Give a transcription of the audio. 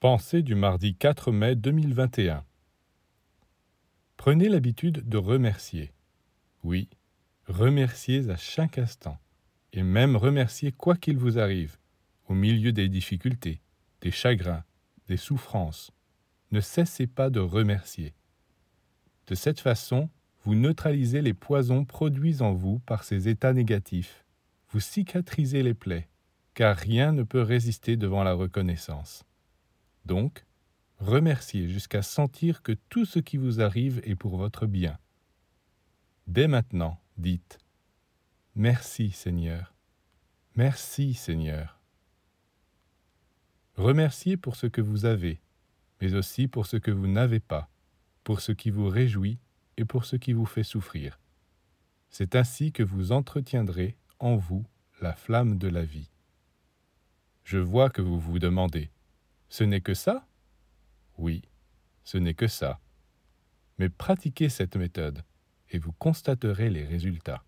Pensée du mardi 4 mai 2021 Prenez l'habitude de remercier. Oui, remerciez à chaque instant, et même remerciez quoi qu'il vous arrive, au milieu des difficultés, des chagrins, des souffrances. Ne cessez pas de remercier. De cette façon, vous neutralisez les poisons produits en vous par ces états négatifs, vous cicatrisez les plaies, car rien ne peut résister devant la reconnaissance. Donc, remerciez jusqu'à sentir que tout ce qui vous arrive est pour votre bien. Dès maintenant, dites Merci Seigneur. Merci Seigneur. Remerciez pour ce que vous avez, mais aussi pour ce que vous n'avez pas, pour ce qui vous réjouit et pour ce qui vous fait souffrir. C'est ainsi que vous entretiendrez en vous la flamme de la vie. Je vois que vous vous demandez, ce n'est que ça? Oui, ce n'est que ça. Mais pratiquez cette méthode et vous constaterez les résultats.